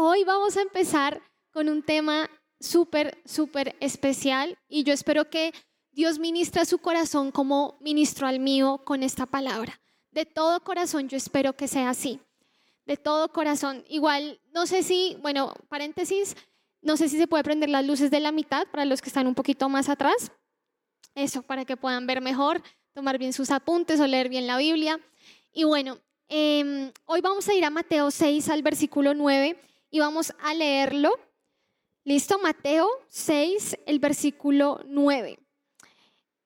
hoy vamos a empezar con un tema súper, súper especial y yo espero que Dios ministra su corazón como ministro al mío con esta palabra. De todo corazón yo espero que sea así. De todo corazón. Igual, no sé si, bueno, paréntesis, no sé si se puede prender las luces de la mitad para los que están un poquito más atrás. Eso, para que puedan ver mejor, tomar bien sus apuntes o leer bien la Biblia. Y bueno, em, hoy vamos a ir a Mateo 6 al versículo 9 y vamos a leerlo. Listo, Mateo 6, el versículo 9.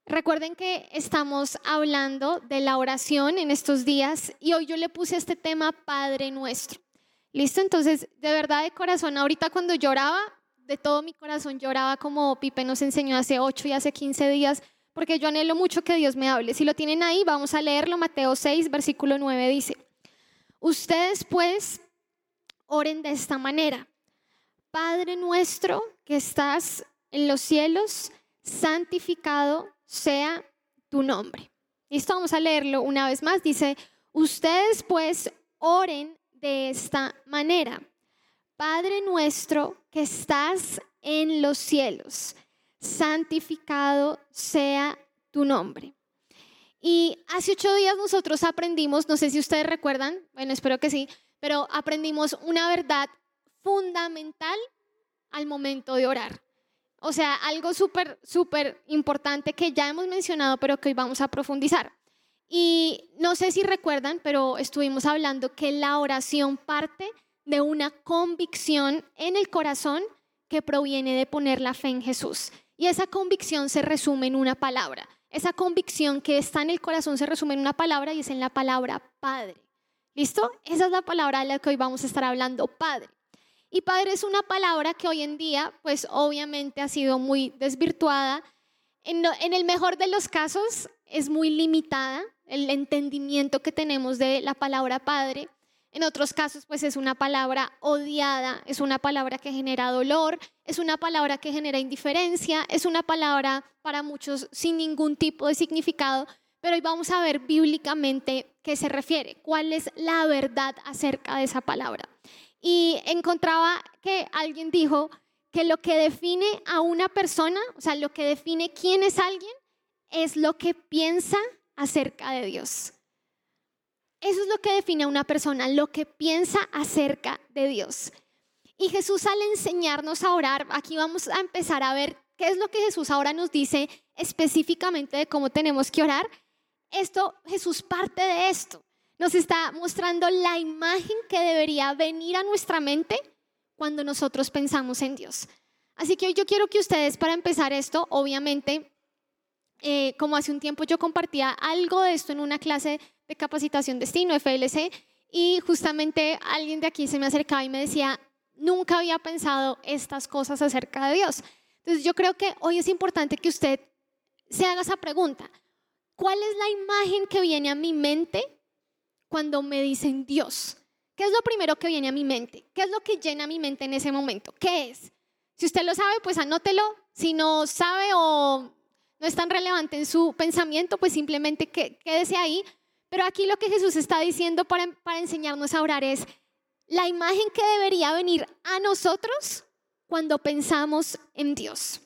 Recuerden que estamos hablando de la oración en estos días y hoy yo le puse este tema Padre nuestro. Listo, entonces de verdad de corazón, ahorita cuando lloraba, de todo mi corazón lloraba como Pipe nos enseñó hace 8 y hace 15 días, porque yo anhelo mucho que Dios me hable. Si lo tienen ahí, vamos a leerlo. Mateo 6, versículo 9 dice, ustedes pues oren de esta manera. Padre nuestro que estás en los cielos, santificado sea tu nombre. Listo, vamos a leerlo una vez más. Dice, ustedes pues oren de esta manera. Padre nuestro que estás en los cielos, santificado sea tu nombre. Y hace ocho días nosotros aprendimos, no sé si ustedes recuerdan, bueno, espero que sí, pero aprendimos una verdad fundamental al momento de orar. O sea, algo súper, súper importante que ya hemos mencionado, pero que hoy vamos a profundizar. Y no sé si recuerdan, pero estuvimos hablando que la oración parte de una convicción en el corazón que proviene de poner la fe en Jesús. Y esa convicción se resume en una palabra. Esa convicción que está en el corazón se resume en una palabra y es en la palabra Padre. ¿Listo? Esa es la palabra de la que hoy vamos a estar hablando, Padre. Y padre es una palabra que hoy en día, pues obviamente ha sido muy desvirtuada. En, el mejor de los casos es muy limitada el entendimiento que tenemos de la palabra padre. En otros casos, pues es una palabra odiada, es una palabra que genera dolor, es una palabra que genera indiferencia, es una palabra para muchos sin ningún tipo de significado, pero hoy vamos a ver bíblicamente qué se refiere, cuál es la verdad acerca de esa palabra y encontraba que alguien dijo que lo que define a una persona, o sea, lo que define quién es alguien, es lo que piensa acerca de Dios. Eso es lo que define a una persona, lo que piensa acerca de Dios. Y Jesús al enseñarnos a orar, aquí vamos a empezar a ver qué es lo que Jesús ahora nos dice específicamente de cómo tenemos que orar. Esto, Jesús parte de esto nos está mostrando la imagen que debería venir a nuestra mente cuando nosotros pensamos en Dios. Así que hoy yo quiero que ustedes, para empezar esto, obviamente, eh, como hace un tiempo yo compartía algo de esto en una clase de capacitación destino, FLC, y justamente alguien de aquí se me acercaba y me decía, nunca había pensado estas cosas acerca de Dios. Entonces yo creo que hoy es importante que usted se haga esa pregunta. ¿Cuál es la imagen que viene a mi mente cuando me dicen Dios? ¿Qué es lo primero que viene a mi mente? ¿Qué es lo que llena mi mente en ese momento? ¿Qué es? Si usted lo sabe, pues anótelo. Si no sabe o no es tan relevante en su pensamiento, pues simplemente quédese ahí. Pero aquí lo que Jesús está diciendo para, para enseñarnos a orar es la imagen que debería venir a nosotros cuando pensamos en Dios.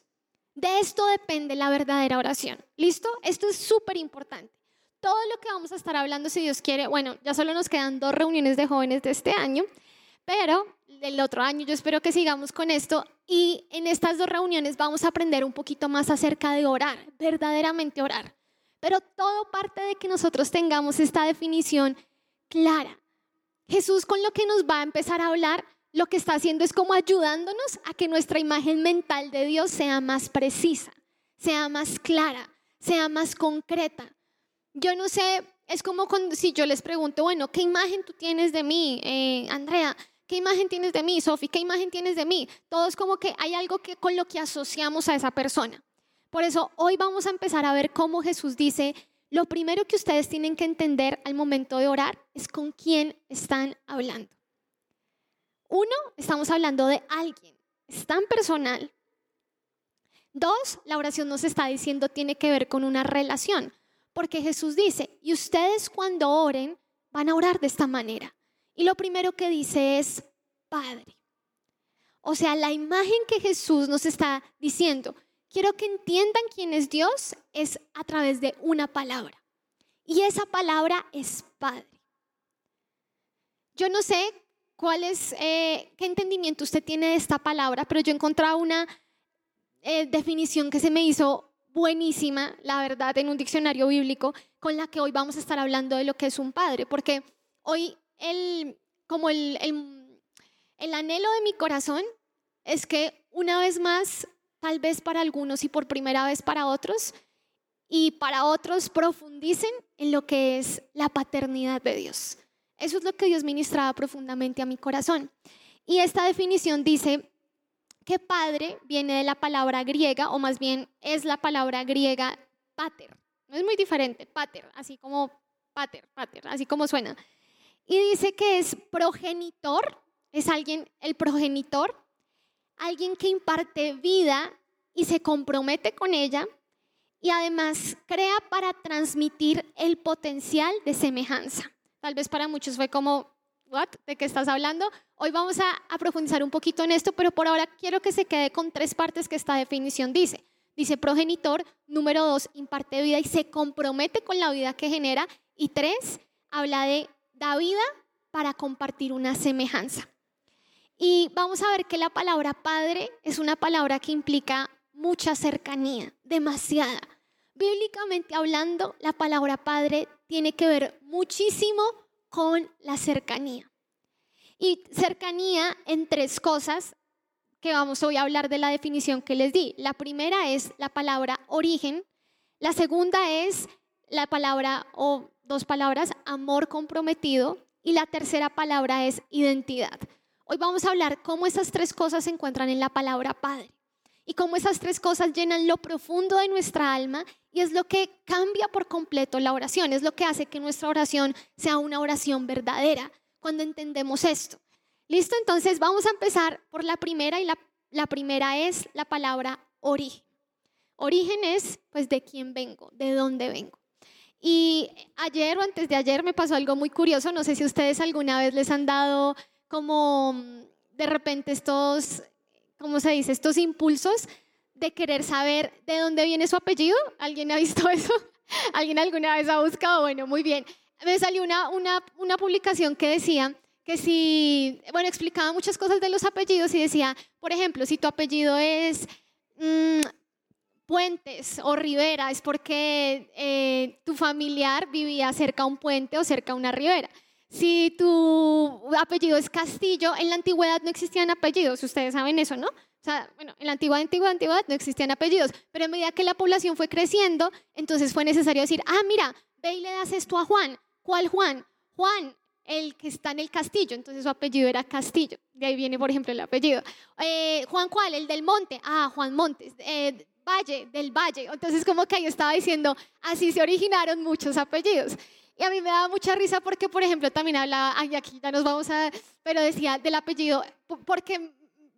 De esto depende la verdadera oración. ¿Listo? Esto es súper importante todo lo que vamos a estar hablando, si Dios quiere, bueno, ya solo nos quedan dos reuniones de jóvenes de este año, pero el otro año yo espero que sigamos con esto y en estas dos reuniones vamos a aprender un poquito más acerca de orar, verdaderamente orar. Pero todo parte de que nosotros tengamos esta definición clara. Jesús con lo que nos va a empezar a hablar, lo que está haciendo es como ayudándonos a que nuestra imagen mental de Dios sea más precisa, sea más clara, sea más concreta yo no sé, es como si yo les pregunto, bueno, ¿qué imagen tú tienes de mí, eh, Andrea? ¿Qué imagen tienes de mí, Sofi? ¿Qué imagen tienes de mí? Todo es como que hay algo que, con lo que asociamos a esa persona. Por eso hoy vamos a empezar a ver cómo Jesús dice, lo primero que ustedes tienen que entender al momento de orar es con quién están hablando. Uno, estamos hablando de alguien, es tan personal. Dos, la oración nos está diciendo tiene que ver con una relación. Porque Jesús dice, y ustedes cuando oren van a orar de esta manera. Y lo primero que dice es, Padre. O sea, la imagen que Jesús nos está diciendo, quiero que entiendan quién es Dios, es a través de una palabra. Y esa palabra es Padre. Yo no sé cuál es, eh, qué entendimiento usted tiene de esta palabra, pero yo he encontrado una eh, definición que se me hizo buenísima, la verdad, en un diccionario bíblico, con la que hoy vamos a estar hablando de lo que es un padre, porque hoy el, como el, el anhelo de mi corazón es que una vez más, tal vez para algunos y por primera vez para otros, y para otros profundicen en lo que es la paternidad de Dios. Eso es lo que Dios ministraba profundamente a mi corazón. Y esta definición dice que padre viene de la palabra griega, o más bien es la palabra griega pater. No es muy diferente, pater, así como pater, pater, así como suena. Y dice que es progenitor, es alguien, el progenitor, alguien que imparte vida y se compromete con ella y además crea para transmitir el potencial de semejanza. Tal vez para muchos fue como, ¿what? ¿De qué estás hablando? Hoy vamos a, a, profundizar un poquito en esto, pero por ahora quiero que se quede con tres partes que esta definición dice. Dice progenitor, número dos, imparte vida y se compromete con la vida que genera. Y tres, habla de da vida para compartir una semejanza. Y vamos a ver que la palabra padre es una palabra que implica mucha cercanía, demasiada. Bíblicamente hablando, la palabra padre tiene que ver muchísimo con la cercanía. Y cercanía en tres cosas que vamos hoy a hablar de la definición que les di. La primera es la palabra origen, la segunda es la palabra o dos palabras, amor comprometido, y la tercera palabra es identidad. Hoy vamos a hablar cómo esas tres cosas se encuentran en la palabra Padre y cómo esas tres cosas llenan lo profundo de nuestra alma y es lo que cambia por completo la oración, es lo que hace que nuestra oración sea una oración verdadera cuando entendemos esto. Listo, entonces vamos a empezar por la primera y la, primera es la palabra origen. Origen es pues de quién vengo, de dónde vengo. Y ayer o antes de ayer me pasó algo muy curioso, no sé si ustedes alguna vez les han dado como mm, de repente estos, ¿cómo se dice? Estos impulsos de querer saber de dónde viene su apellido. ¿Alguien ha visto eso? ¿Alguien alguna vez ha buscado? Bueno, muy bien. Me salió una, una, una publicación que decía que si, bueno, explicaba muchas cosas de los apellidos y decía, por ejemplo, si tu apellido es mm, Puentes o Rivera, es porque eh, tu familiar vivía cerca a un puente o cerca a una ribera. Si tu apellido es Castillo, en la antigüedad no existían apellidos, ustedes saben eso, ¿no? O sea, bueno, en la antigüedad, antigüedad, antigüedad no existían apellidos, pero a medida que la población fue creciendo, entonces fue necesario decir, ah, mira, ve y le das esto a Juan. ¿Cuál Juan? Juan, el que está en el castillo, entonces su apellido era Castillo, de ahí viene, por ejemplo, el apellido. Eh, Juan, ¿cuál? El del monte, ah, Juan Montes. Eh, Valle, del Valle. Entonces, como que yo estaba diciendo, así se originaron muchos apellidos. Y a mí me daba mucha risa porque, por ejemplo, también hablaba, ay, aquí ya nos vamos a, pero decía del apellido, porque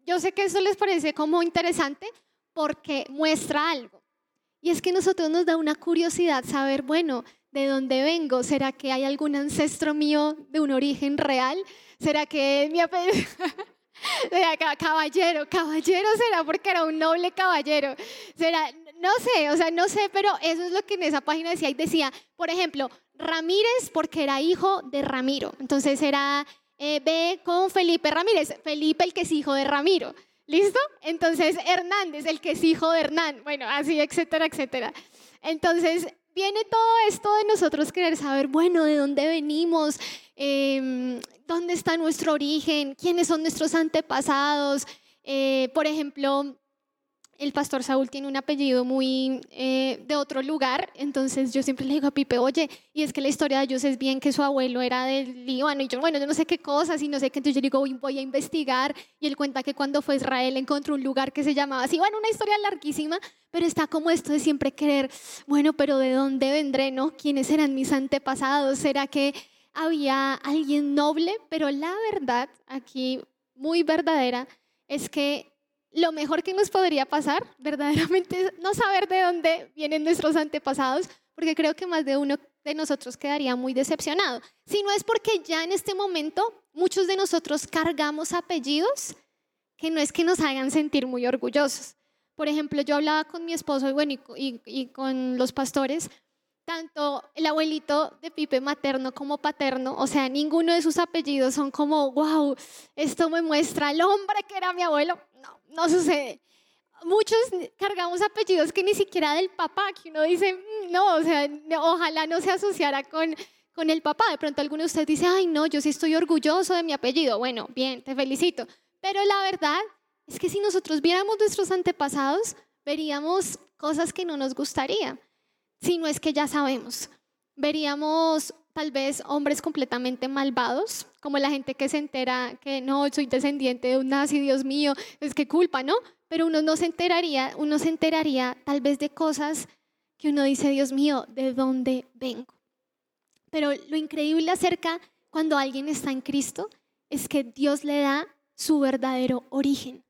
yo sé que eso les parece como interesante porque muestra algo. Y es que a nosotros nos da una curiosidad saber, bueno, ¿de dónde vengo? ¿Será que hay algún ancestro mío de un origen real? ¿Será que mi apellido... caballero, caballero será porque era un noble caballero. Será, no sé, o sea, no sé, pero eso es lo que en esa página decía. Y decía, por ejemplo, Ramírez porque era hijo de Ramiro. Entonces era eh, B con Felipe Ramírez. Felipe el que es hijo de Ramiro. ¿Listo? Entonces Hernández el que es hijo de Hernán. Bueno, así, etcétera, etcétera. Entonces viene todo esto de nosotros querer saber, bueno, de dónde venimos, em, dónde está nuestro origen, quiénes son nuestros antepasados. Eh, por ejemplo, el pastor Saúl tiene un apellido muy eh, de otro lugar, entonces yo siempre le digo a Pipe, oye, y es que la historia de ellos es bien que su abuelo era del Líbano, y yo, bueno, yo no sé qué cosas, y no sé qué, entonces yo digo, voy a investigar, y él cuenta que cuando fue a Israel encontró un lugar que se llamaba así, bueno, una historia larguísima, pero está como esto de siempre querer, bueno, pero ¿de dónde vendré, no? ¿Quiénes eran mis antepasados? ¿Será que había alguien noble? Pero la verdad, aquí muy verdadera, es que lo mejor que nos podría pasar verdaderamente es no saber de dónde vienen nuestros antepasados, porque creo que más de uno de nosotros quedaría muy decepcionado. Si no es porque ya en este momento muchos de nosotros cargamos apellidos que no es que nos hagan sentir muy orgullosos. Por ejemplo, yo hablaba con mi esposo y, bueno, y, con los pastores, tanto el abuelito de Pipe materno como paterno, o sea, ninguno de sus apellidos son como, wow, esto me muestra el hombre que era mi abuelo. No, no sucede. Muchos cargamos apellidos que ni siquiera del papá, que uno dice, mm, no, o sea, ojalá no se asociara con, con el papá. De pronto alguno de ustedes dice, ay, no, yo sí estoy orgulloso de mi apellido. Bueno, bien, te felicito. Pero la verdad es que si nosotros viéramos nuestros antepasados, veríamos cosas que no nos gustaría, si no es que ya sabemos. Veríamos tal vez hombres completamente malvados, como la gente que se entera que no, soy descendiente de un nazi, Dios mío, es que culpa, ¿no? Pero uno no se enteraría, uno se enteraría tal vez de cosas que uno dice, Dios mío, ¿de dónde vengo? Pero lo increíble acerca cuando alguien está en Cristo es que Dios le da su verdadero origen.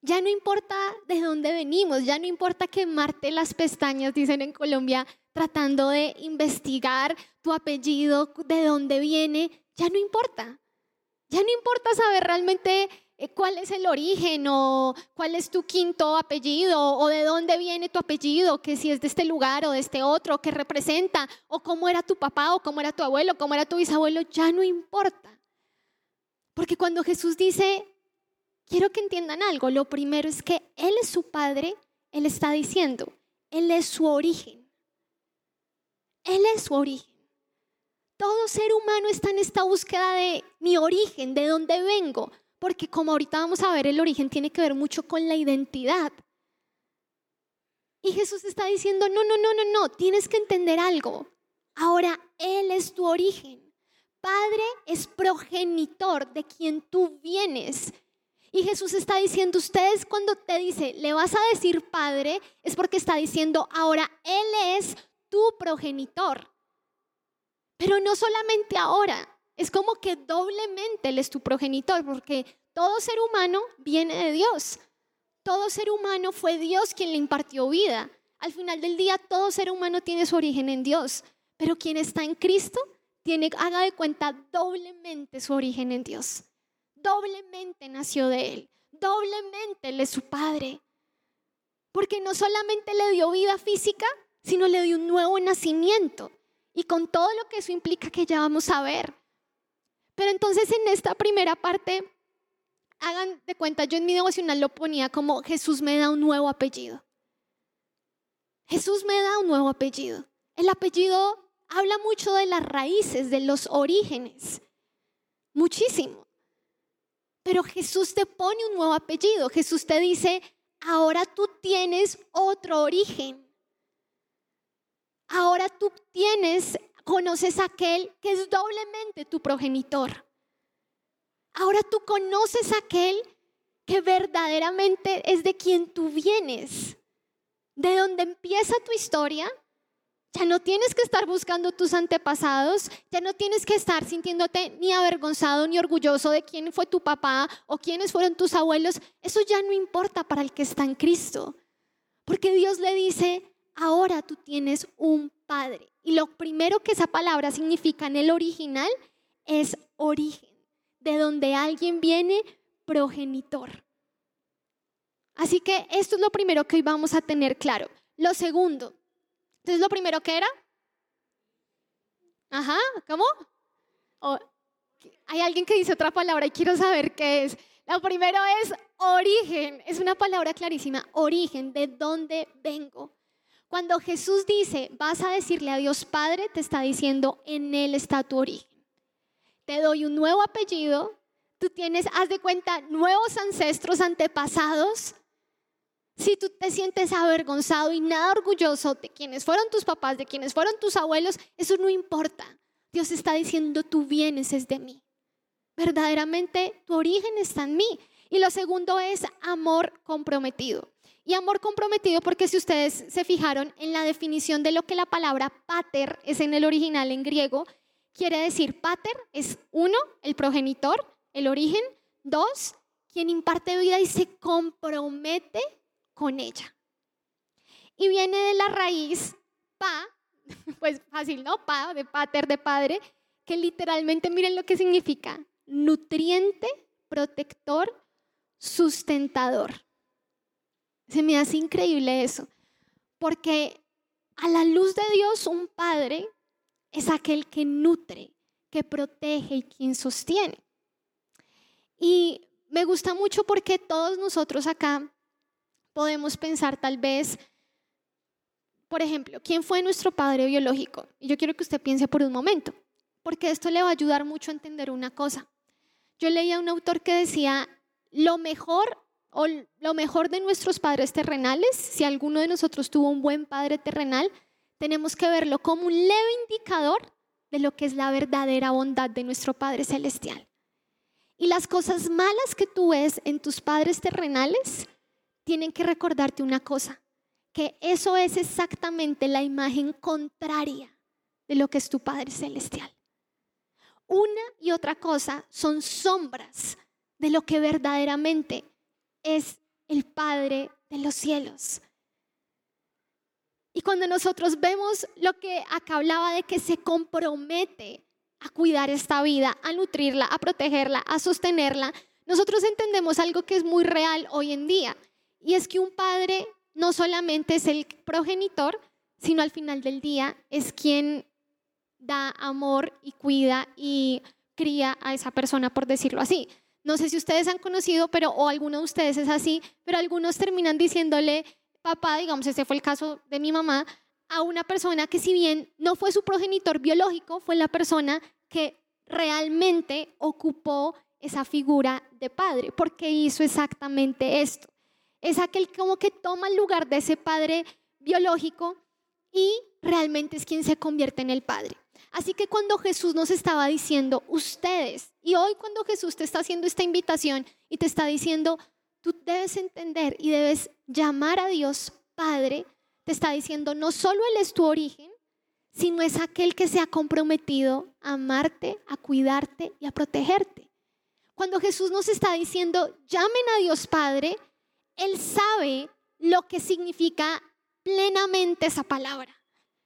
Ya no importa de dónde venimos, ya no importa quemarte las pestañas, dicen en Colombia, tratando de investigar tu apellido, de dónde viene, ya no importa. Ya no importa saber realmente eh, cuál es el origen o cuál es tu quinto apellido o de dónde viene tu apellido, que si es de este lugar o de este otro, qué representa, o cómo era tu papá o cómo era tu abuelo, cómo era tu bisabuelo, ya no importa. Porque cuando Jesús dice, quiero que entiendan algo, lo primero es que Él es su Padre, Él está diciendo, Él es su origen. Él es su origen. Todo ser humano está en esta búsqueda de mi origen, de dónde vengo, porque como ahorita vamos a ver, el origen tiene que ver mucho con la identidad. Y Jesús está diciendo, no, no, no, no, no, tienes que entender algo. Ahora Él es tu origen. Padre es progenitor de quien tú vienes. Y Jesús está diciendo, ustedes cuando te dice, le vas a decir Padre, es porque está diciendo, ahora Él es tu progenitor. Pero no solamente ahora, es como que doblemente Él es tu progenitor, porque todo ser humano viene de Dios. Todo ser humano fue Dios quien le impartió vida. Al final del día, todo ser humano tiene su origen en Dios. Pero quien está en Cristo, tiene, haga de cuenta, doblemente su origen en Dios. Doblemente nació de Él. Doblemente Él es su Padre. Porque no solamente le dio vida física, sino le dio un nuevo nacimiento. Y con todo lo que eso implica que ya vamos a ver. Pero entonces en esta primera parte, hagan de cuenta, yo en mi devocional lo ponía como Jesús me da un nuevo apellido. Jesús me da un nuevo apellido. El apellido habla mucho de las raíces, de los orígenes. Muchísimo. Pero Jesús te pone un nuevo apellido. Jesús te dice, ahora tú tienes otro origen. Ahora tú tienes conoces a aquel que es doblemente tu progenitor. Ahora tú conoces a aquel que verdaderamente es de quien tú vienes. De donde empieza tu historia, ya no tienes que estar buscando tus antepasados, ya no tienes que estar sintiéndote ni avergonzado ni orgulloso de quién fue tu papá o quiénes fueron tus abuelos. Eso ya no importa para el que está en Cristo. Porque Dios le dice, ahora tú tienes un padre. Y lo primero que esa palabra significa en el original es origen, de donde alguien viene progenitor. Así que esto es lo primero que hoy vamos a tener claro. Lo segundo, entonces lo primero que era, ajá, ¿cómo? hay alguien que dice otra palabra y quiero saber qué es. Lo primero es origen, es una palabra clarísima, origen, de dónde vengo. Cuando Jesús dice, vas a decirle a Dios Padre, te está diciendo, en Él está tu origen. Te doy un nuevo apellido, tú tienes, haz de cuenta, nuevos ancestros antepasados. Si tú te sientes avergonzado y nada orgulloso de quienes fueron tus papás, de quienes fueron tus abuelos, eso no importa. Dios está diciendo, tú vienes es de mí. Verdaderamente tu origen está en mí. Y lo segundo es amor comprometido. Y amor comprometido porque si ustedes se fijaron en la definición de lo que la palabra pater es en el original en griego, quiere decir pater es uno, el progenitor, el origen, dos, quien imparte vida y se compromete con ella. Y viene de la raíz pa, pues fácil, ¿no? Pa, de pater, de padre, que literalmente miren lo que significa, nutriente, protector, sustentador. Se me hace increíble eso, porque a la luz de Dios un padre es aquel que nutre, que protege y quien sostiene. Y me gusta mucho porque todos nosotros acá podemos pensar tal vez, por ejemplo, ¿quién fue nuestro padre biológico? Y yo quiero que usted piense por un momento, porque esto le va a ayudar mucho a entender una cosa. Yo leía a un autor que decía, lo mejor o lo mejor de nuestros padres terrenales, si alguno de nosotros tuvo un buen padre terrenal, tenemos que verlo como un leve indicador de lo que es la verdadera bondad de nuestro Padre Celestial. Y las cosas malas que tú ves en tus padres terrenales tienen que recordarte una cosa, que eso es exactamente la imagen contraria de lo que es tu Padre Celestial. Una y otra cosa son sombras de lo que verdaderamente es el Padre de los cielos. Y cuando nosotros vemos lo que acá hablaba de que se compromete a cuidar esta vida, a nutrirla, a protegerla, a sostenerla, nosotros entendemos algo que es muy real hoy en día. Y es que un padre no solamente es el progenitor, sino al final del día es quien da amor y cuida y cría a esa persona, por decirlo así. No sé si ustedes han conocido, pero o alguno de ustedes es así, pero algunos terminan diciéndole papá, digamos, ese fue el caso de mi mamá, a una persona que si bien no fue su progenitor biológico, fue la persona que realmente ocupó esa figura de padre, porque hizo exactamente esto. Es aquel como que toma el lugar de ese padre biológico y realmente es quien se convierte en el padre. Así que cuando Jesús nos estaba diciendo, ustedes, y hoy cuando Jesús te está haciendo esta invitación y te está diciendo, tú debes entender y debes llamar a Dios Padre, te está diciendo, no solo Él es tu origen, sino es aquel que se ha comprometido a amarte, a cuidarte y a protegerte. Cuando Jesús nos está diciendo, llamen a Dios Padre, Él sabe lo que significa plenamente esa palabra,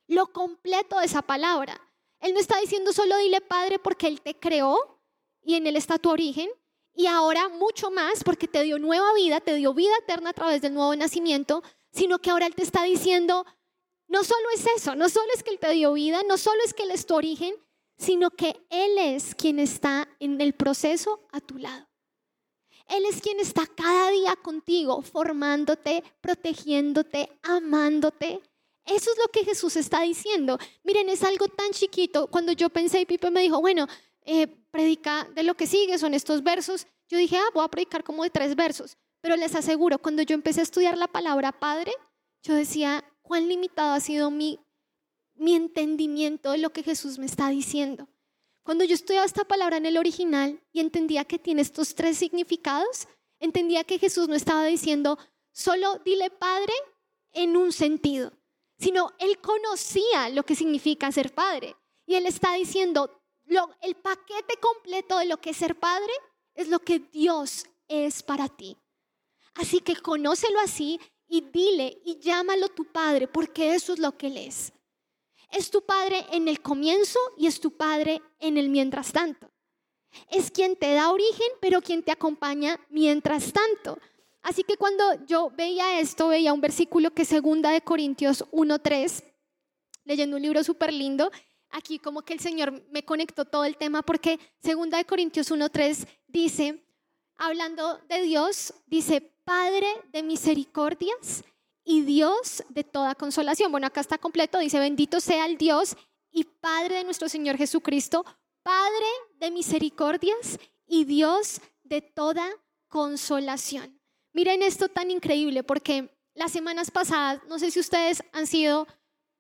lo completo de esa palabra. Él no está diciendo solo dile Padre porque Él te creó y en Él está tu origen, y ahora mucho más porque te dio nueva vida, te dio vida eterna a través del nuevo nacimiento, sino que ahora Él te está diciendo, no solo es eso, no solo es que Él te dio vida, no solo es que Él es tu origen, sino que Él es quien está en el proceso a tu lado. Él es quien está cada día contigo, formándote, protegiéndote, amándote. Eso es lo que Jesús está diciendo. Miren, es algo tan chiquito. Cuando yo pensé y Pipe me dijo, bueno, eh, predica de lo que sigue, son estos versos. Yo dije, ah, voy a predicar como de tres versos. Pero les aseguro, cuando yo empecé a estudiar la palabra Padre, yo decía, cuán limitado ha sido mi, mi entendimiento de lo que Jesús me está diciendo. Cuando yo estudiaba esta palabra en el original y entendía que tiene estos tres significados, entendía que Jesús no estaba diciendo, solo dile Padre en un sentido, sino Él conocía lo que significa ser Padre. Y Él está diciendo, el paquete completo de lo que es ser padre es lo que Dios es para ti. Así que conócelo así y dile y llámalo tu padre, porque eso es lo que él es. Es tu padre en el comienzo y es tu padre en el mientras tanto. Es quien te da origen, pero quien te acompaña mientras tanto. Así que cuando yo veía esto, veía un versículo que segunda de Corintios 1.3, leyendo un libro súper lindo, aquí como que el Señor me conectó todo el tema porque segunda de Corintios 1:3 dice, hablando de Dios, dice, Padre de misericordias y Dios de toda consolación. Bueno, acá está completo, dice, bendito sea el Dios y Padre de nuestro Señor Jesucristo, Padre de misericordias y Dios de toda consolación. Miren esto tan increíble porque las semanas pasadas, no sé si ustedes han sido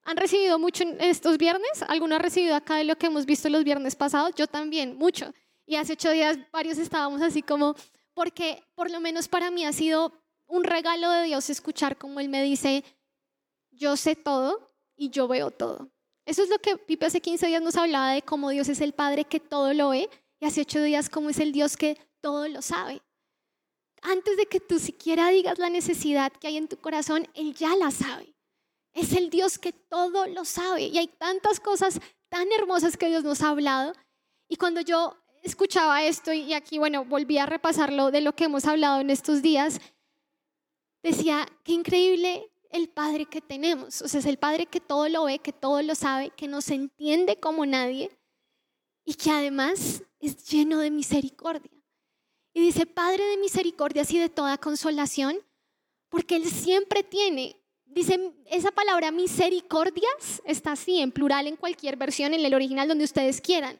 ¿Han recibido mucho estos viernes? ¿Alguno ha recibido acá de lo que hemos visto los viernes pasados? Yo también, mucho. Y hace ocho días varios estábamos así como, porque por lo menos para mí ha sido un regalo de Dios escuchar como Él me dice, yo sé todo y yo veo todo. Eso es lo que Pipe hace 15 días nos hablaba de cómo Dios es el Padre que todo lo ve y hace ocho días cómo es el Dios que todo lo sabe. Antes de que tú siquiera digas la necesidad que hay en tu corazón, Él ya la sabe. Es el Dios que todo lo sabe. Y hay tantas cosas tan hermosas que Dios nos ha hablado. Y cuando yo escuchaba esto y aquí, bueno, volví a repasarlo de lo que hemos hablado en estos días, decía, qué increíble el Padre que tenemos. O sea, es el Padre que todo lo ve, que todo lo sabe, que nos entiende como nadie y que además es lleno de misericordia. Y dice, Padre de misericordia y de toda consolación, porque Él siempre tiene, dice esa palabra misericordias, está así en plural en cualquier versión, en el original donde ustedes quieran,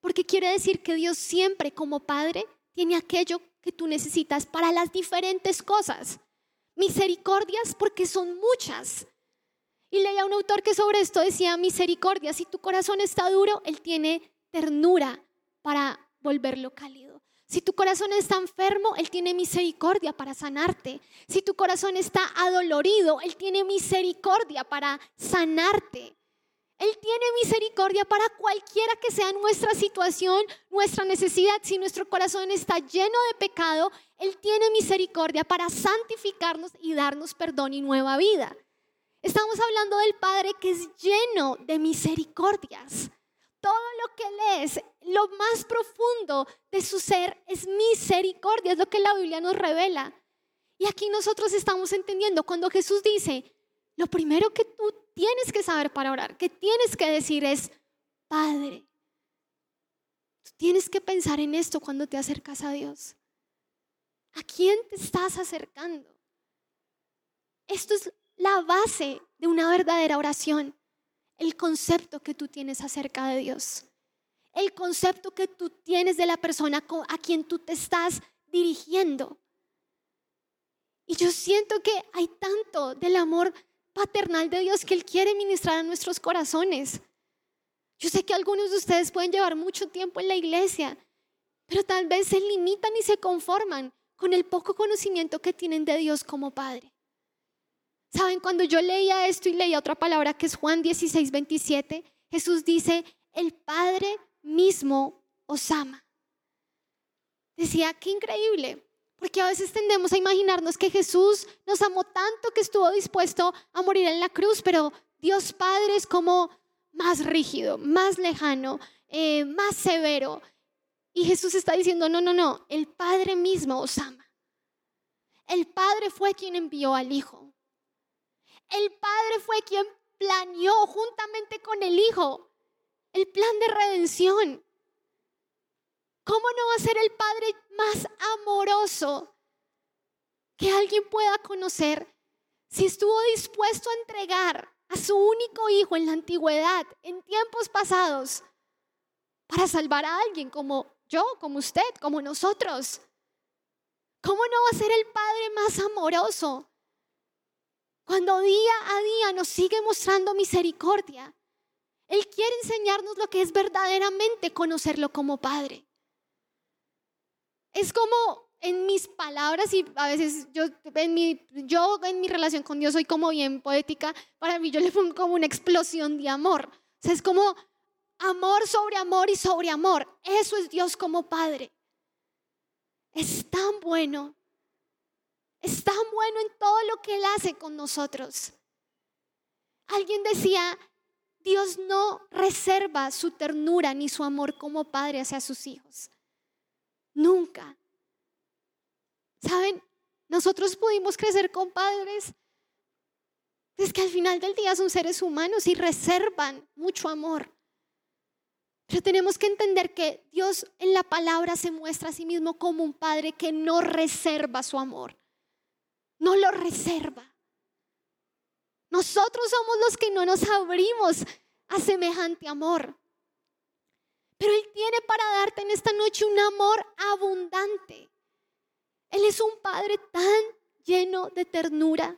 porque quiere decir que Dios siempre como Padre tiene aquello que tú necesitas para las diferentes cosas. Misericordias porque son muchas. Y leía un autor que sobre esto decía, misericordia, si tu corazón está duro, Él tiene ternura para volverlo cálido. Si tu corazón está enfermo, Él tiene misericordia para sanarte. Si tu corazón está adolorido, Él tiene misericordia para sanarte. Él tiene misericordia para cualquiera que sea nuestra situación, nuestra necesidad. Si nuestro corazón está lleno de pecado, Él tiene misericordia para santificarnos y darnos perdón y nueva vida. Estamos hablando del Padre que es lleno de misericordias. Todo lo que Él es, lo más profundo de su ser es misericordia, es lo que la Biblia nos revela. Y aquí nosotros estamos entendiendo cuando Jesús dice, lo primero que tú tienes que saber para orar, que tienes que decir es, Padre. Tú tienes que pensar en esto cuando te acercas a Dios. ¿A quién te estás acercando? Esto es la base de una verdadera oración, el concepto que tú tienes acerca de Dios, el concepto que tú tienes de la persona a quien tú te estás dirigiendo. Y yo siento que hay tanto del amor paternal de Dios que Él quiere ministrar a nuestros corazones. Yo sé que algunos de ustedes pueden llevar mucho tiempo en la iglesia, pero tal vez se limitan y se conforman con el poco conocimiento que tienen de Dios como Padre. Saben, cuando yo leía esto y leía otra palabra que es Juan 16, 27, Jesús dice, el Padre mismo os ama. Decía, qué increíble. Porque a veces tendemos a imaginarnos que Jesús nos amó tanto que estuvo dispuesto a morir en la cruz, pero Dios Padre es como más rígido, más lejano, eh, más severo. Y Jesús está diciendo, no, no, no, el Padre mismo os ama. El Padre fue quien envió al Hijo. El Padre fue quien planeó juntamente con el Hijo el plan de redención. ¿Cómo no va a ser el Padre más amoroso que alguien pueda conocer si estuvo dispuesto a entregar a su único hijo en la antigüedad, en tiempos pasados, para salvar a alguien como yo, como usted, como nosotros? ¿Cómo no va a ser el Padre más amoroso cuando día a día nos sigue mostrando misericordia? Él quiere enseñarnos lo que es verdaderamente conocerlo como Padre. Es como en mis palabras y a veces yo en mi, yo en mi relación con Dios soy como bien poética, para mí yo le pongo como una explosión de amor. O sea, es como amor sobre amor y sobre amor. Eso es Dios como Padre. Es tan bueno. Es tan bueno en todo lo que Él hace con nosotros. Alguien decía, Dios no reserva su ternura ni su amor como padre hacia sus hijos. Nunca. ¿Saben? Nosotros pudimos crecer con padres. Es que al final del día son seres humanos y reservan mucho amor. Pero tenemos que entender que Dios en la palabra se muestra a sí mismo como un padre que no reserva su amor. No lo reserva. Nosotros somos los que no nos abrimos a semejante amor. Pero Él tiene para darte en esta noche un amor abundante. Él es un Padre tan lleno de ternura.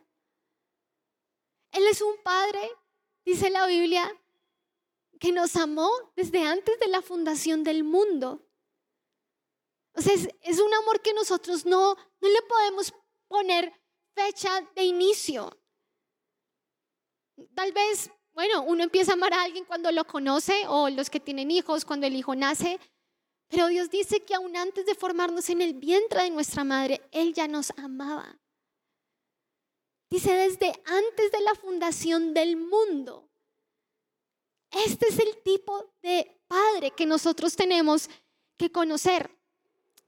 Él es un Padre, dice la Biblia, que nos amó desde antes de la fundación del mundo. O sea, es, un amor que nosotros no, no le podemos poner fecha de inicio. Tal vez bueno, uno empieza a amar a alguien cuando lo conoce o los que tienen hijos, cuando el hijo nace. Pero Dios dice que aún antes de formarnos en el vientre de nuestra madre, Él ya nos amaba. Dice desde antes de la fundación del mundo. Este es el tipo de padre que nosotros tenemos que conocer.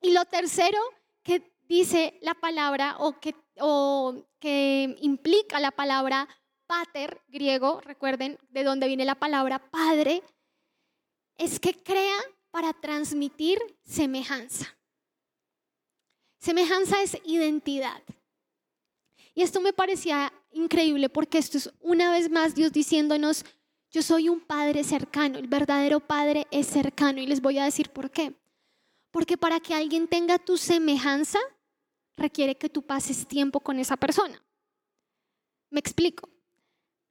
Y lo tercero que dice la palabra o que, o que implica la palabra pater griego, recuerden de dónde viene la palabra padre, es que crea para transmitir semejanza. Semejanza es identidad. Y esto me parecía increíble porque esto es una vez más Dios diciéndonos, yo soy un padre cercano, el verdadero padre es cercano y les voy a decir por qué. Porque para que alguien tenga tu semejanza, requiere que tú pases tiempo con esa persona. Me explico.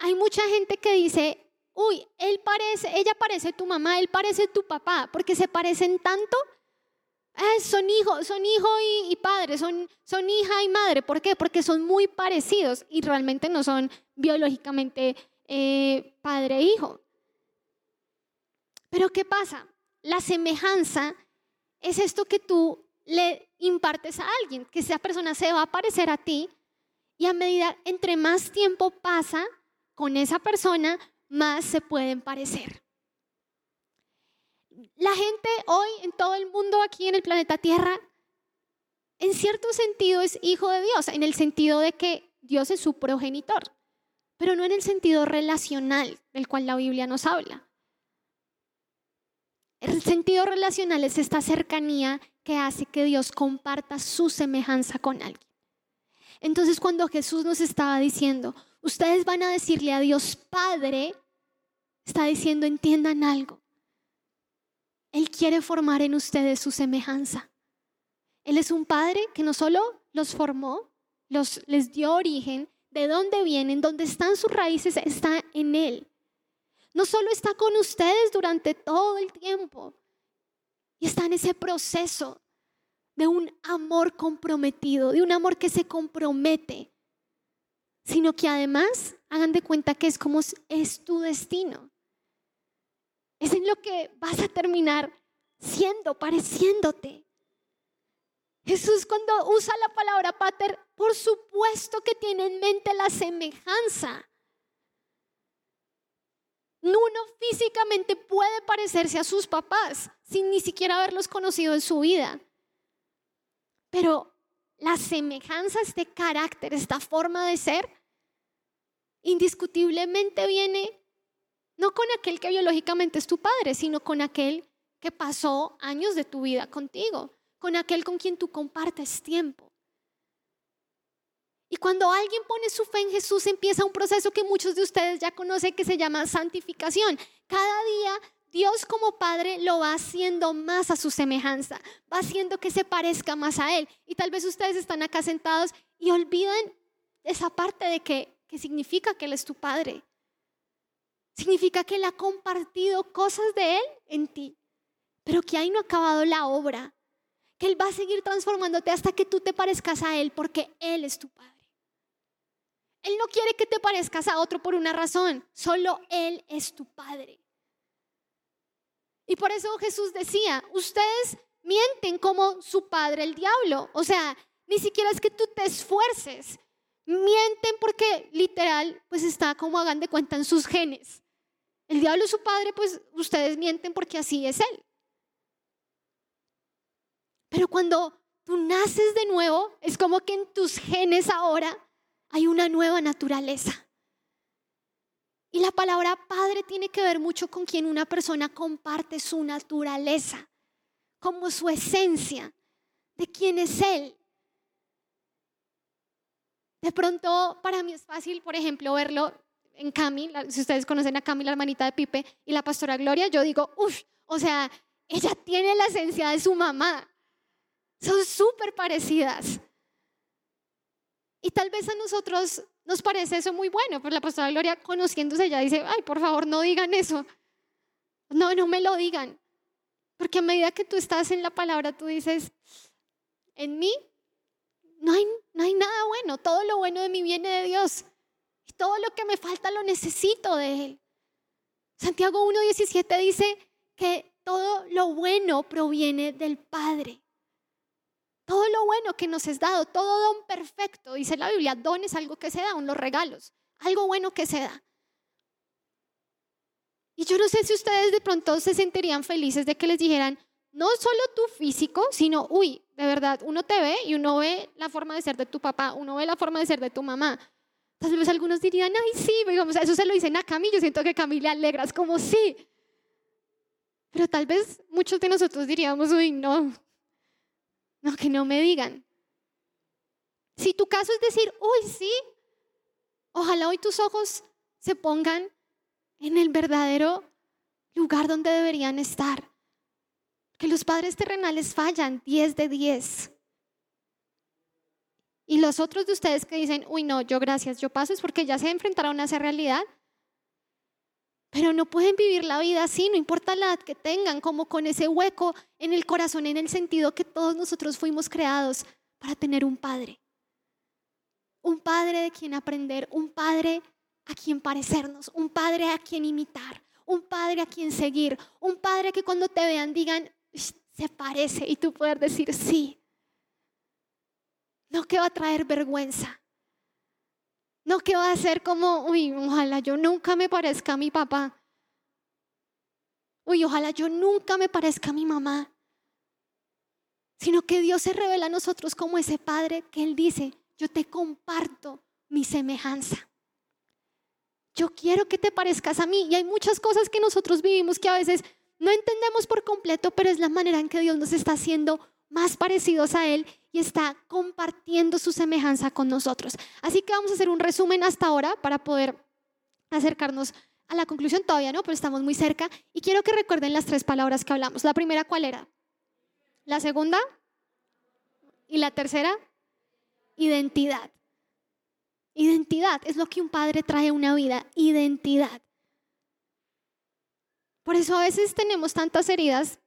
Hay mucha gente que dice, uy, él parece, ella parece tu mamá, él parece tu papá, porque se parecen tanto. Eh, son hijos, son hijo y, padre, son, son hija y madre. ¿Por qué? Porque son muy parecidos y realmente no son biológicamente eh, padre e hijo. Pero ¿qué pasa? La semejanza es esto que tú le impartes a alguien, que esa persona se va a parecer a ti y a medida, entre más tiempo pasa con esa persona, más se pueden parecer. La gente hoy en todo el mundo, aquí en el planeta Tierra, en cierto sentido es hijo de Dios, en el sentido de que Dios es su progenitor, pero no en el sentido relacional del cual la Biblia nos habla. El sentido relacional es esta cercanía que hace que Dios comparta su semejanza con alguien. Entonces cuando Jesús nos estaba diciendo, ustedes van a decirle a Dios Padre, está diciendo, entiendan algo. Él quiere formar en ustedes su semejanza. Él es un Padre que no solo los formó, los, les dio origen, de dónde vienen, dónde están sus raíces, está en Él. No solo está con ustedes durante todo el tiempo, y está en ese proceso de un amor comprometido, de un amor que se compromete, sino que además hagan de cuenta que es como es tu destino. Es en lo que vas a terminar siendo, pareciéndote. Jesús cuando usa la palabra pater, por supuesto que tiene en mente la semejanza. Uno físicamente puede parecerse a sus papás sin ni siquiera haberlos conocido en su vida. Pero la semejanza, este carácter, esta forma de ser, indiscutiblemente viene no con aquel que biológicamente es tu padre, sino con aquel que pasó años de tu vida contigo, con aquel con quien tú compartes tiempo. Y cuando alguien pone su fe en Jesús, empieza un proceso que muchos de ustedes ya conocen que se llama santificación. Cada día Dios como Padre lo va haciendo más a su semejanza, va haciendo que se parezca más a Él. Y tal vez ustedes están acá sentados y olvidan esa parte de que, que significa que Él es tu Padre. Significa que Él ha compartido cosas de Él en ti, pero que ahí no ha acabado la obra, que Él va a seguir transformándote hasta que tú te parezcas a Él porque Él es tu Padre. Él no quiere que te parezcas a otro por una razón, solo Él es tu Padre. Y por eso Jesús decía, ustedes mienten como su padre el diablo. O sea, ni siquiera es que tú te esfuerces. Mienten porque literal, pues está como hagan de cuenta en sus genes. El diablo es su padre, pues ustedes mienten porque así es él. Pero cuando tú naces de nuevo, es como que en tus genes ahora hay una nueva naturaleza. Y la palabra padre tiene que ver mucho con quien una persona comparte su naturaleza, como su esencia, de quién es él. De pronto, para mí es fácil, por ejemplo, verlo en Cami, si ustedes conocen a Cami, la hermanita de Pipe, y la pastora Gloria, yo digo, uff, o sea, ella tiene la esencia de su mamá. Son súper parecidas. Y tal vez a nosotros nos parece eso muy bueno, pero la pastora Gloria, conociéndose, ella dice, ay, por favor, no digan eso. No, no me lo digan. Porque a medida que tú estás en la palabra, tú dices, en mí no hay, no hay nada bueno, todo lo bueno de mí viene de Dios todo lo que me falta lo necesito de Él. Santiago 1.17 dice que todo lo bueno proviene del Padre. Todo lo bueno que nos es dado, todo don perfecto, dice la Biblia, don es algo que se da, los regalos, algo bueno que se da. Y yo no sé si ustedes de pronto se sentirían felices de que les dijeran, no solo tu físico, sino, uy, de verdad, uno te ve y uno ve la forma de ser de tu papá, uno ve la forma de ser de tu mamá. Tal vez algunos dirían, ay, sí, digamos, eso se lo dicen a Cami, yo siento que Cami le alegras como sí. Pero tal vez muchos de nosotros diríamos, uy, no, no, que no me digan. Si tu caso es decir, uy, sí, ojalá hoy tus ojos se pongan en el verdadero lugar donde deberían estar. Que los padres terrenales fallan 10 de 10. Y los otros de ustedes que dicen, uy, no, yo gracias, yo paso, es porque ya se enfrentaron a esa realidad. Pero no pueden vivir la vida así, no importa la edad que tengan, como con ese hueco en el corazón, en el sentido que todos nosotros fuimos creados para tener un padre. Un padre de quien aprender, un padre a quien parecernos, un padre a quien imitar, un padre a quien seguir, un padre que cuando te vean digan, se parece y tú poder decir sí. No que va a traer vergüenza. No que va a ser como, uy, ojalá yo nunca me parezca a mi papá. Uy, ojalá yo nunca me parezca a mi mamá. Sino que Dios se revela a nosotros como ese Padre que Él dice, yo te comparto mi semejanza. Yo quiero que te parezcas a mí. Y hay muchas cosas que nosotros vivimos que a veces no entendemos por completo, pero es la manera en que Dios nos está haciendo más parecidos a Él y está compartiendo su semejanza con nosotros. Así que vamos a hacer un resumen hasta ahora para poder acercarnos a la conclusión. Todavía no, pero estamos muy cerca. Y quiero que recuerden las tres palabras que hablamos. La primera, ¿cuál era? La segunda. Y la tercera, identidad. Identidad es lo que un padre trae a una vida, identidad. Por eso a veces tenemos tantas heridas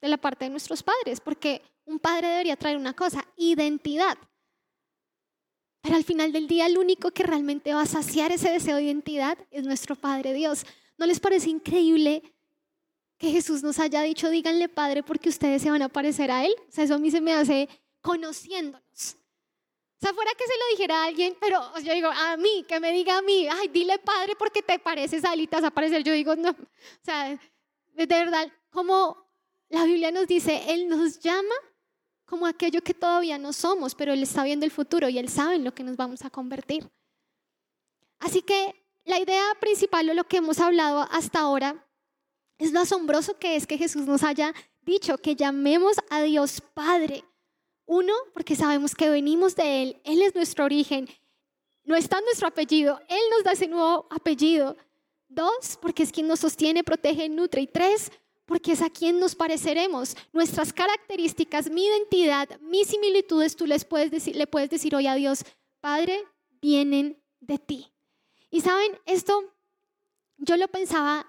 de la parte de nuestros padres, porque un padre debería traer una cosa, identidad. Pero al final del día, el único que realmente va a saciar ese deseo de identidad es nuestro Padre Dios. ¿No les parece increíble que Jesús nos haya dicho, díganle Padre, porque ustedes se van a parecer a Él? O sea, eso a mí se me hace conociéndonos. O sea, fuera que se lo dijera a alguien, pero yo digo, a mí, que me diga a mí, ay, dile padre porque te pareces a él y te vas a parecer. Yo digo, no. O sea, de verdad, como la Biblia nos dice, Él nos llama como aquello que todavía no somos, pero Él está viendo el futuro y Él sabe en lo que nos vamos a convertir. Así que la idea principal o lo que hemos hablado hasta ahora es lo asombroso que es que Jesús nos haya dicho que llamemos a Dios Padre. Uno, porque sabemos que venimos de Él, Él es nuestro origen, no está nuestro apellido, Él nos da ese nuevo apellido. Dos, porque es quien nos sostiene, protege, nutre. Y tres, porque es a quien nos pareceremos. Nuestras características, mi identidad, mis similitudes, tú les puedes decir, le puedes decir hoy a Dios, Padre, vienen de ti. Y saben, esto yo lo pensaba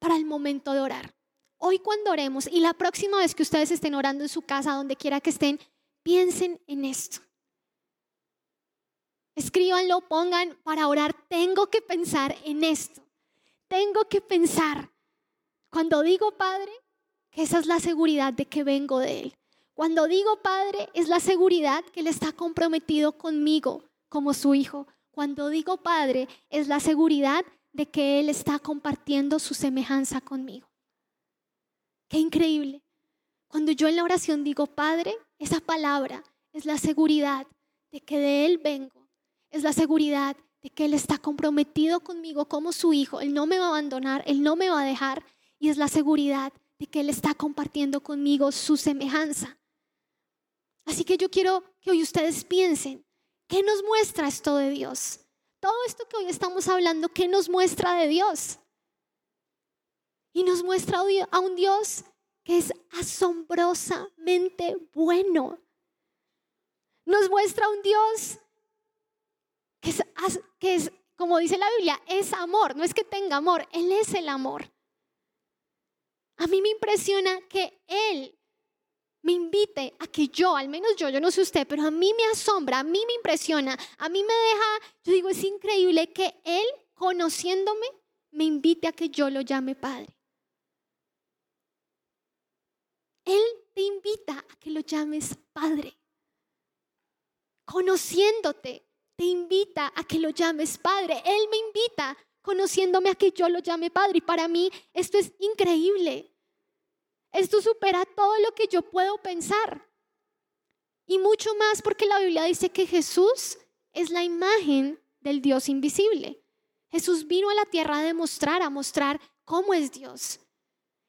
para el momento de orar. Hoy cuando oremos y la próxima vez que ustedes estén orando en su casa, donde quiera que estén, Piensen en esto. Escríbanlo, pongan para orar. Tengo que pensar en esto. Tengo que pensar, cuando digo Padre, que esa es la seguridad de que vengo de Él. Cuando digo Padre, es la seguridad que Él está comprometido conmigo como su Hijo. Cuando digo Padre, es la seguridad de que Él está compartiendo su semejanza conmigo. Qué increíble. Cuando yo en la oración digo Padre, esa palabra es la seguridad de que de Él vengo. Es la seguridad de que Él está comprometido conmigo como su hijo. Él no me va a abandonar, Él no me va a dejar. Y es la seguridad de que Él está compartiendo conmigo su semejanza. Así que yo quiero que hoy ustedes piensen, ¿qué nos muestra esto de Dios? Todo esto que hoy estamos hablando, ¿qué nos muestra de Dios? Y nos muestra a un Dios que es asombrosamente bueno. Nos muestra un Dios que es, como dice la Biblia, es amor. No es que tenga amor, Él es el amor. A mí me impresiona que Él me invite a que yo, al menos yo, yo no sé usted, pero a mí me asombra, a mí me impresiona, a mí me deja, yo digo, es increíble que Él, conociéndome, me invite a que yo lo llame Padre. Él te invita a que lo llames Padre. Conociéndote, te invita a que lo llames Padre. Él me invita, conociéndome, a que yo lo llame Padre. Y para mí esto es increíble. Esto supera todo lo que yo puedo pensar. Y mucho más porque la Biblia dice que Jesús es la imagen del Dios invisible. Jesús vino a la tierra a demostrar, a mostrar cómo es Dios.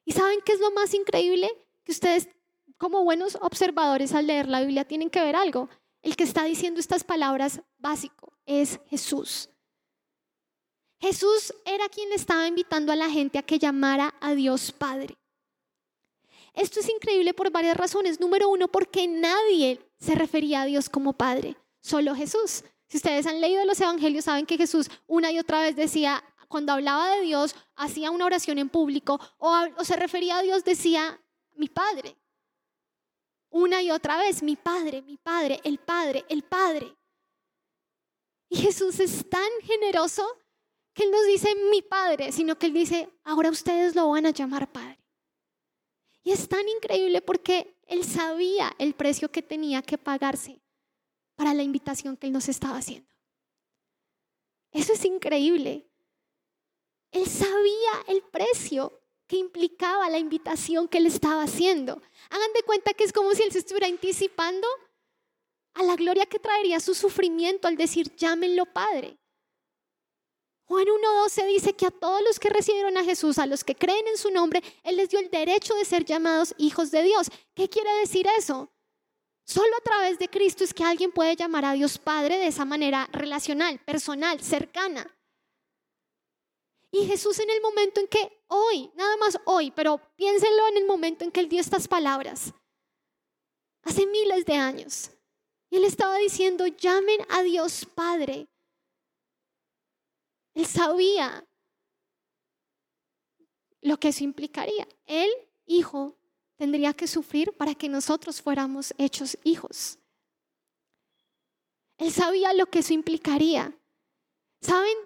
¿Y saben qué es lo más increíble? Que ustedes, como buenos observadores al leer la Biblia, tienen que ver algo. El que está diciendo estas palabras básico es Jesús. Jesús era quien estaba invitando a la gente a que llamara a Dios Padre. Esto es increíble por varias razones. Número uno, porque nadie se refería a Dios como Padre, solo Jesús. Si ustedes han leído los evangelios, saben que Jesús una y otra vez decía, cuando hablaba de Dios, hacía una oración en público o, o se refería a Dios, decía, mi Padre. Una y otra vez, mi Padre, mi Padre, el Padre, el Padre. Y Jesús es tan generoso que Él nos dice mi Padre, sino que Él dice, ahora ustedes lo van a llamar Padre. Y es tan increíble porque Él sabía el precio que tenía que pagarse para la invitación que Él nos estaba haciendo. Eso es increíble. Él sabía el precio que implicaba la invitación que Él estaba haciendo. Hagan de cuenta que es como si Él se estuviera anticipando a la gloria que traería su sufrimiento al decir, llámenlo Padre. Juan 1.12 dice que a todos los que recibieron a Jesús, a los que creen en su nombre, Él les dio el derecho de ser llamados hijos de Dios. ¿Qué quiere decir eso? Solo a través de Cristo es que alguien puede llamar a Dios Padre de esa manera relacional, personal, cercana. Y Jesús en el momento en que hoy, nada más hoy, pero piénsenlo en el momento en que Él dio estas palabras, hace miles de años, y Él estaba diciendo, llamen a Dios Padre él sabía lo que eso implicaría. Él, hijo, tendría que sufrir para que nosotros fuéramos hechos hijos. Él sabía lo que eso implicaría. ¿Saben?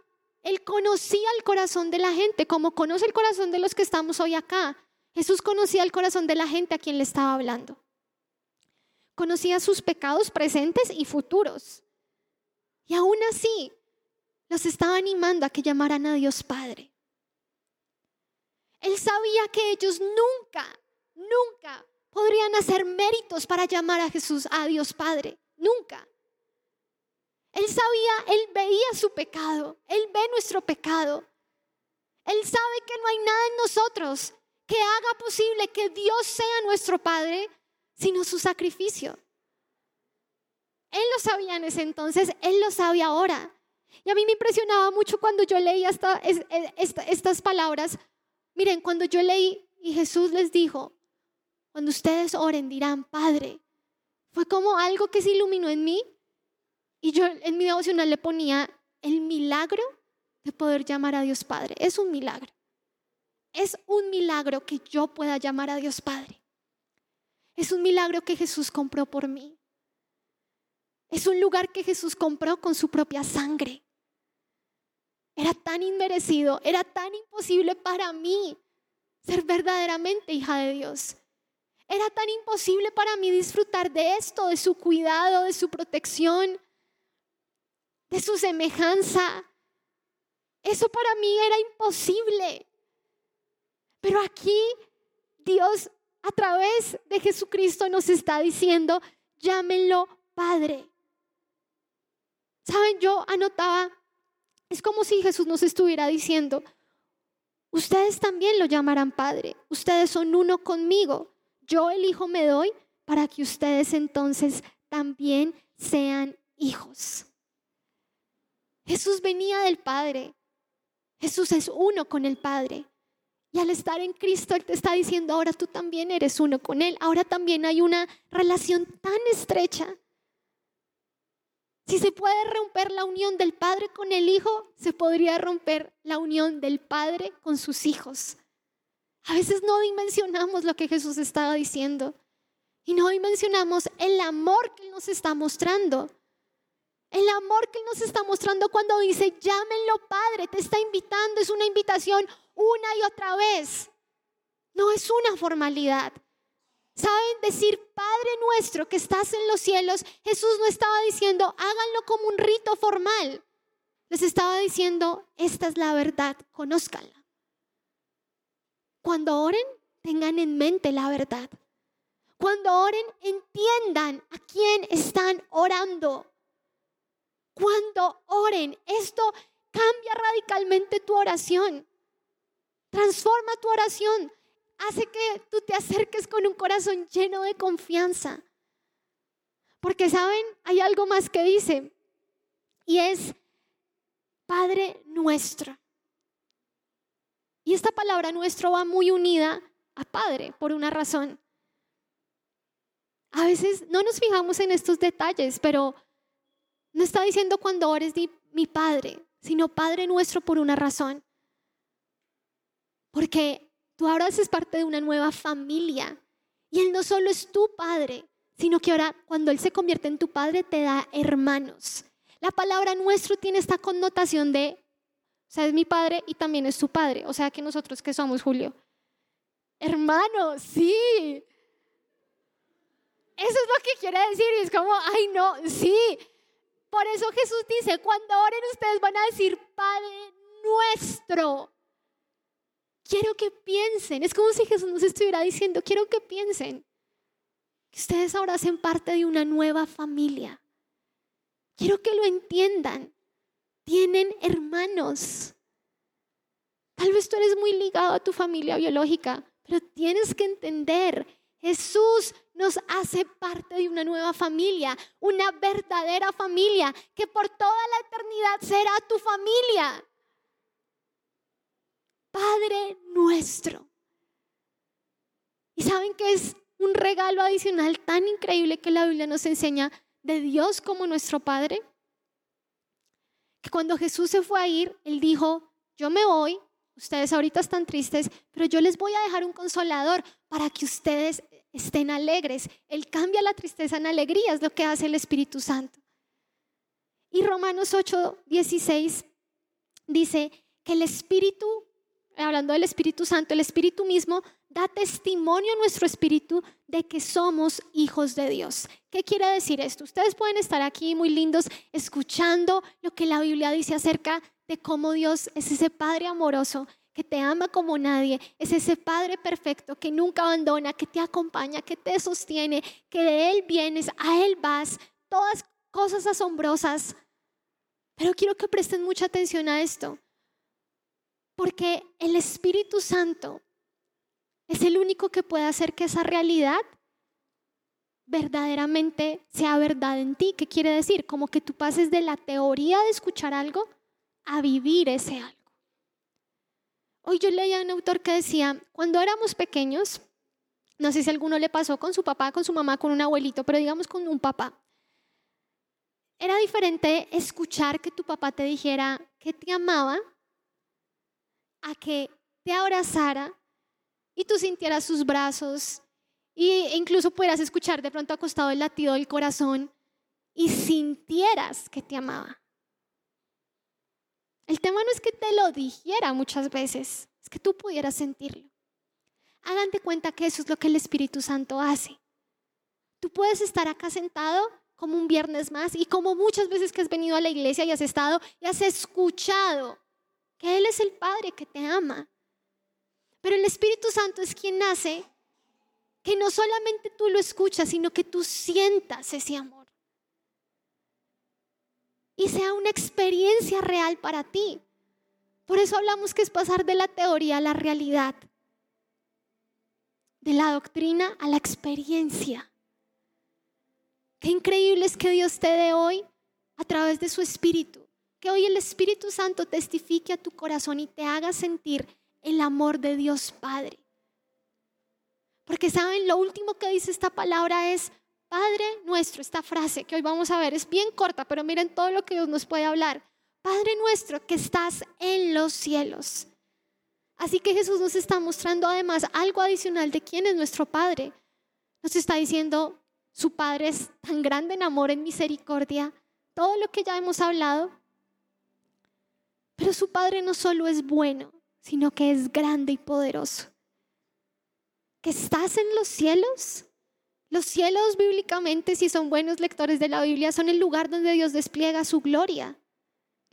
Él conocía el corazón de la gente, como conoce el corazón de los que estamos hoy acá. Jesús conocía el corazón de la gente a quien le estaba hablando. Conocía sus pecados presentes y futuros. Y aún así, los estaba animando a que llamaran a Dios Padre. Él sabía que ellos nunca, nunca podrían hacer méritos para llamar a Jesús a Dios Padre. Nunca. Él sabía, veía su pecado, él ve nuestro pecado. Él sabe que no hay nada en nosotros que haga posible que Dios sea nuestro Padre, sino su sacrificio. Él lo sabía en ese entonces, él lo sabe ahora. Y a mí me impresionaba mucho cuando yo leía estas palabras. Miren, cuando yo leí y Jesús les dijo, cuando ustedes oren dirán, Padre, fue como algo que se iluminó en mí. Y yo en mi devocional le ponía el milagro de poder llamar a Dios Padre. Es un milagro. Es un milagro que yo pueda llamar a Dios Padre. Es un milagro que Jesús compró por mí. Es un lugar que Jesús compró con su propia sangre. Era tan inmerecido, era tan imposible para mí ser verdaderamente hija de Dios. Era tan imposible para mí disfrutar de esto, de su cuidado, de su protección, de su semejanza. Eso para mí era imposible. Pero aquí Dios a través de Jesucristo nos está diciendo, llámenlo Padre. Saben, yo anotaba, es como si Jesús nos estuviera diciendo, ustedes también lo llamarán Padre, ustedes son uno conmigo, yo el Hijo me doy para que ustedes entonces también sean hijos. Jesús venía del Padre, Jesús es uno con el Padre. Y al estar en Cristo, Él te está diciendo, ahora tú también eres uno con Él. Ahora también hay una relación tan estrecha si se puede romper la unión del Padre con el Hijo, se podría romper la unión del Padre con sus hijos. A veces no dimensionamos lo que Jesús estaba diciendo y no dimensionamos el amor que nos está mostrando. El amor que Él nos está mostrando cuando dice, llámenlo Padre, te está invitando, es una invitación una y otra vez. No es una formalidad, ¿Saben decir, Padre nuestro que estás en los cielos? Jesús no estaba diciendo, háganlo como un rito formal. Les estaba diciendo, esta es la verdad, conózcanla. Cuando oren, tengan en mente la verdad. Cuando oren, entiendan a quién están orando. Cuando oren, esto cambia radicalmente tu oración. Transforma tu oración. Hace que tú te acerques con un corazón lleno de confianza. Porque, ¿saben? Hay algo más que dice. Y es Padre nuestro. Y esta palabra nuestro va muy unida a Padre por una razón. A veces no nos fijamos en estos detalles, pero no está diciendo cuando ores mi Padre, sino Padre nuestro por una razón. Porque tú ahora haces parte de una nueva familia y Él no solo es tu Padre, sino que ahora cuando Él se convierte en tu Padre te da hermanos. La palabra nuestro tiene esta connotación de, o sea, es mi Padre y también es tu Padre. O sea, que nosotros que somos, Julio. Hermanos, sí. Eso es lo que quiere decir. Y es como, ay, no, sí. Por eso Jesús dice, cuando oren ustedes van a decir, Padre nuestro. Quiero que piensen. Es como si Jesús nos estuviera diciendo, quiero que piensen. Que ustedes ahora hacen parte de una nueva familia. Quiero que lo entiendan. Tienen hermanos. Tal vez tú eres muy ligado a tu familia biológica, pero tienes que entender Jesús nos hace parte de una nueva familia, una verdadera familia que por toda la eternidad será tu familia. Padre nuestro. ¿Y saben que es un regalo adicional tan increíble que la Biblia nos enseña de Dios como nuestro Padre? Que cuando Jesús se fue a ir, Él dijo, yo me voy, ustedes ahorita están tristes, pero yo les voy a dejar un consolador para que ustedes estén alegres. Él cambia la tristeza en alegría, es lo que hace el Espíritu Santo. Y Romanos 8, 16 dice que el Espíritu, hablando del Espíritu Santo, el Espíritu mismo da testimonio a nuestro espíritu de que somos hijos de Dios. ¿Qué quiere decir esto? Ustedes pueden estar aquí muy lindos escuchando lo que la Biblia dice acerca de cómo Dios es ese Padre amoroso te ama como nadie, es ese Padre perfecto que nunca abandona, que te acompaña, que te sostiene, que de Él vienes, a Él vas, todas cosas asombrosas. Pero quiero que presten mucha atención a esto, porque el Espíritu Santo es el único que puede hacer que esa realidad verdaderamente sea verdad en ti. ¿Qué quiere decir? Como que tú pases de la teoría de escuchar algo a vivir ese algo. Hoy yo leía a un autor que decía, cuando éramos pequeños, no sé si a alguno le pasó con su papá, con su mamá, con un abuelito, pero digamos con un papá. Era diferente escuchar que tu papá te dijera que te amaba a que te abrazara y tú sintieras sus brazos e incluso pudieras escuchar de pronto acostado el latido del corazón y sintieras que te amaba. El tema no es que te lo dijera muchas veces, es que tú pudieras sentirlo. Hagan de cuenta que eso es lo que el Espíritu Santo hace. Tú puedes estar acá sentado como un viernes más y como muchas veces que has venido a la iglesia y has estado y has escuchado que Él es el Padre que te ama. Pero el Espíritu Santo es quien hace que no solamente tú lo escuchas, sino que tú sientas ese amor y sea una experiencia real para ti. Por eso hablamos que es pasar de la teoría a la realidad, de la doctrina a la experiencia. Qué increíble es que Dios te dé hoy a través de su Espíritu, que hoy el Espíritu Santo testifique a tu corazón y te haga sentir el amor de Dios Padre. Porque saben, lo último que dice esta palabra es, Padre nuestro, esta frase que hoy vamos a ver es bien corta, pero miren todo lo que Dios nos puede hablar. Padre nuestro que estás en los cielos. Así que Jesús nos está mostrando además algo adicional de quién es nuestro Padre. Nos está diciendo, su Padre es tan grande en amor, en misericordia, todo lo que ya hemos hablado. Pero su Padre no solo es bueno, sino que es grande y poderoso. Que estás en los cielos los cielos bíblicamente, si son buenos lectores de la Biblia, son el lugar donde Dios despliega su gloria.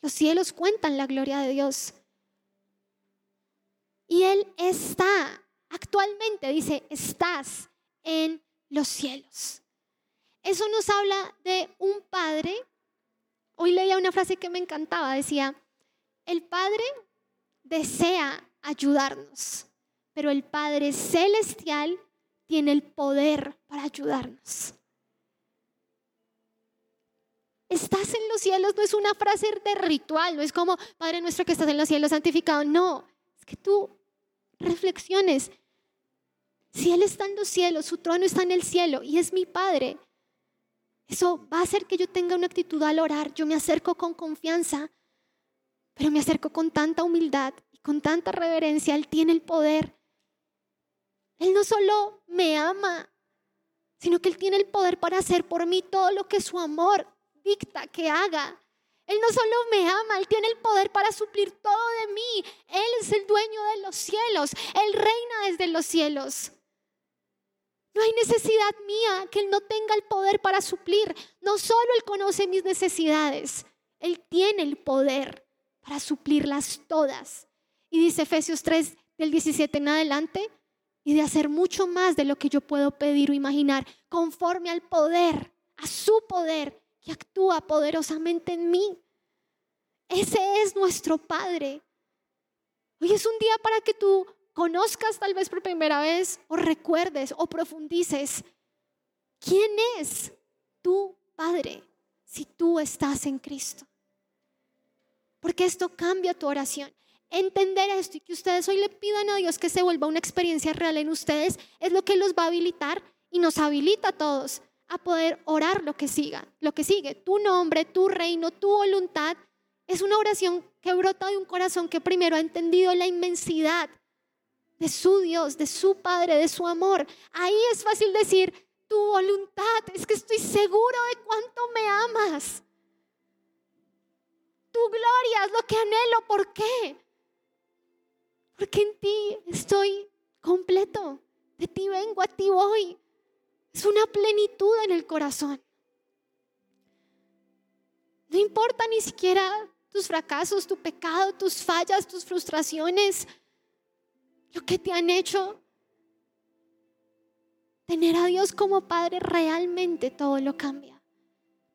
Los cielos cuentan la gloria de Dios. Y Él está actualmente, dice, estás en los cielos. Eso nos habla de un padre. Hoy leía una frase que me encantaba, decía, el padre desea ayudarnos, pero el Padre Celestial tiene el poder para ayudarnos. Estás en los cielos no es una frase de ritual, no es como Padre nuestro que estás en los cielos santificado, no, es que tú reflexiones. Si Él está en los cielos, su trono está en el cielo y es mi Padre, eso va a hacer que yo tenga una actitud al orar. Yo me acerco con confianza, pero me acerco con tanta humildad y con tanta reverencia. Él tiene el poder. Él no solo me ama, sino que Él tiene el poder para hacer por mí todo lo que su amor dicta que haga. Él no solo me ama, Él tiene el poder para suplir todo de mí. Él es el dueño de los cielos. Él reina desde los cielos. No hay necesidad mía que Él no tenga el poder para suplir. No solo Él conoce mis necesidades, Él tiene el poder para suplirlas todas. Y dice Efesios 3 del 17 en adelante, y de hacer mucho más de lo que yo puedo pedir o imaginar, conforme al poder, a su poder que actúa poderosamente en mí. Ese es nuestro Padre. Hoy es un día para que tú conozcas tal vez por primera vez o recuerdes o profundices quién es tu Padre si tú estás en Cristo. Porque esto cambia tu oración. Entender esto y que ustedes hoy le pidan a Dios que se vuelva una experiencia real en ustedes es lo que los va a habilitar y nos habilita a todos a poder orar lo que siga, lo que sigue. Tu nombre, tu reino, tu voluntad es una oración que brota de un corazón que primero ha entendido la inmensidad de su Dios, de su Padre, de su amor. Ahí es fácil decir, tu voluntad, es que estoy seguro de cuánto me amas. Tu gloria es lo que anhelo. ¿Por qué? Porque en ti estoy completo. De ti vengo, a ti voy. Es una plenitud en el corazón. No importa ni siquiera tus fracasos, tu pecado, tus fallas, tus frustraciones, lo que te han hecho. Tener a Dios como Padre realmente todo lo cambia.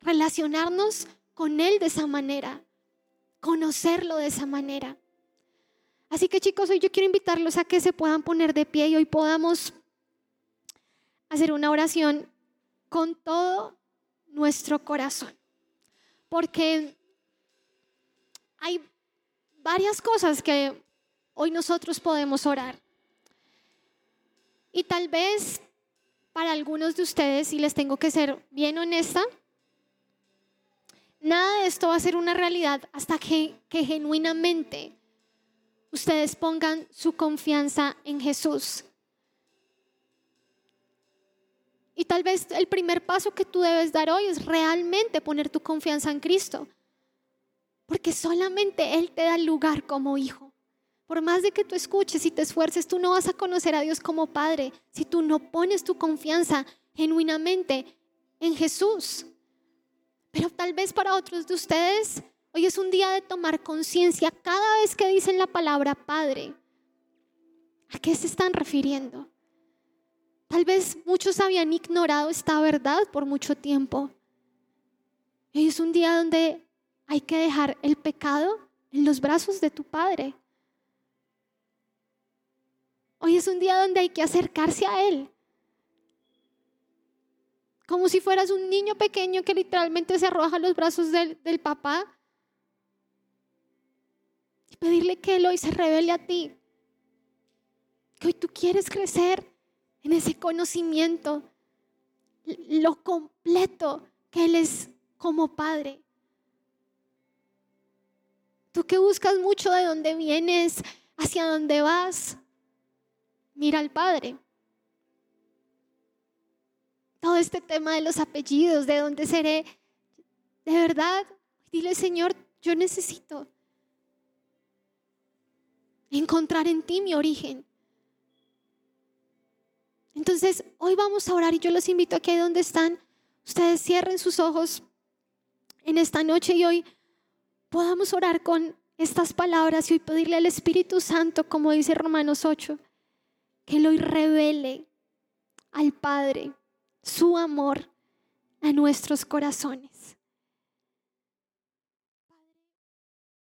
Relacionarnos con Él de esa manera, conocerlo de esa manera. Así que chicos, hoy yo quiero invitarlos a que se puedan poner de pie y hoy podamos hacer una oración con todo nuestro corazón. Porque hay varias cosas que hoy nosotros podemos orar. Y tal vez para algunos de ustedes, y les tengo que ser bien honesta, nada de esto va a ser una realidad hasta que, que genuinamente ustedes pongan su confianza en Jesús. Y tal vez el primer paso que tú debes dar hoy es realmente poner tu confianza en Cristo. Porque solamente Él te da lugar como hijo. Por más de que tú escuches y te esfuerces, tú no vas a conocer a Dios como Padre si tú no pones tu confianza genuinamente en Jesús. Pero tal vez para otros de ustedes Hoy es un día de tomar conciencia cada vez que dicen la palabra Padre. ¿A qué se están refiriendo? Tal vez muchos habían ignorado esta verdad por mucho tiempo. Hoy es un día donde hay que dejar el pecado en los brazos de tu Padre. Hoy es un día donde hay que acercarse a Él. Como si fueras un niño pequeño que literalmente se arroja a los brazos del, del papá pedirle que Él hoy se revele a ti. Que hoy tú quieres crecer en ese conocimiento, lo completo que Él es como Padre. Tú que buscas mucho de dónde vienes, hacia dónde vas, mira al Padre. Todo este tema de los apellidos, de dónde seré, de verdad, dile Señor, yo necesito encontrar en ti mi origen. Entonces, hoy vamos a orar y yo los invito a que donde están, ustedes cierren sus ojos en esta noche y hoy podamos orar con estas palabras y hoy pedirle al Espíritu Santo, como dice Romanos 8, que hoy revele al Padre su amor a nuestros corazones.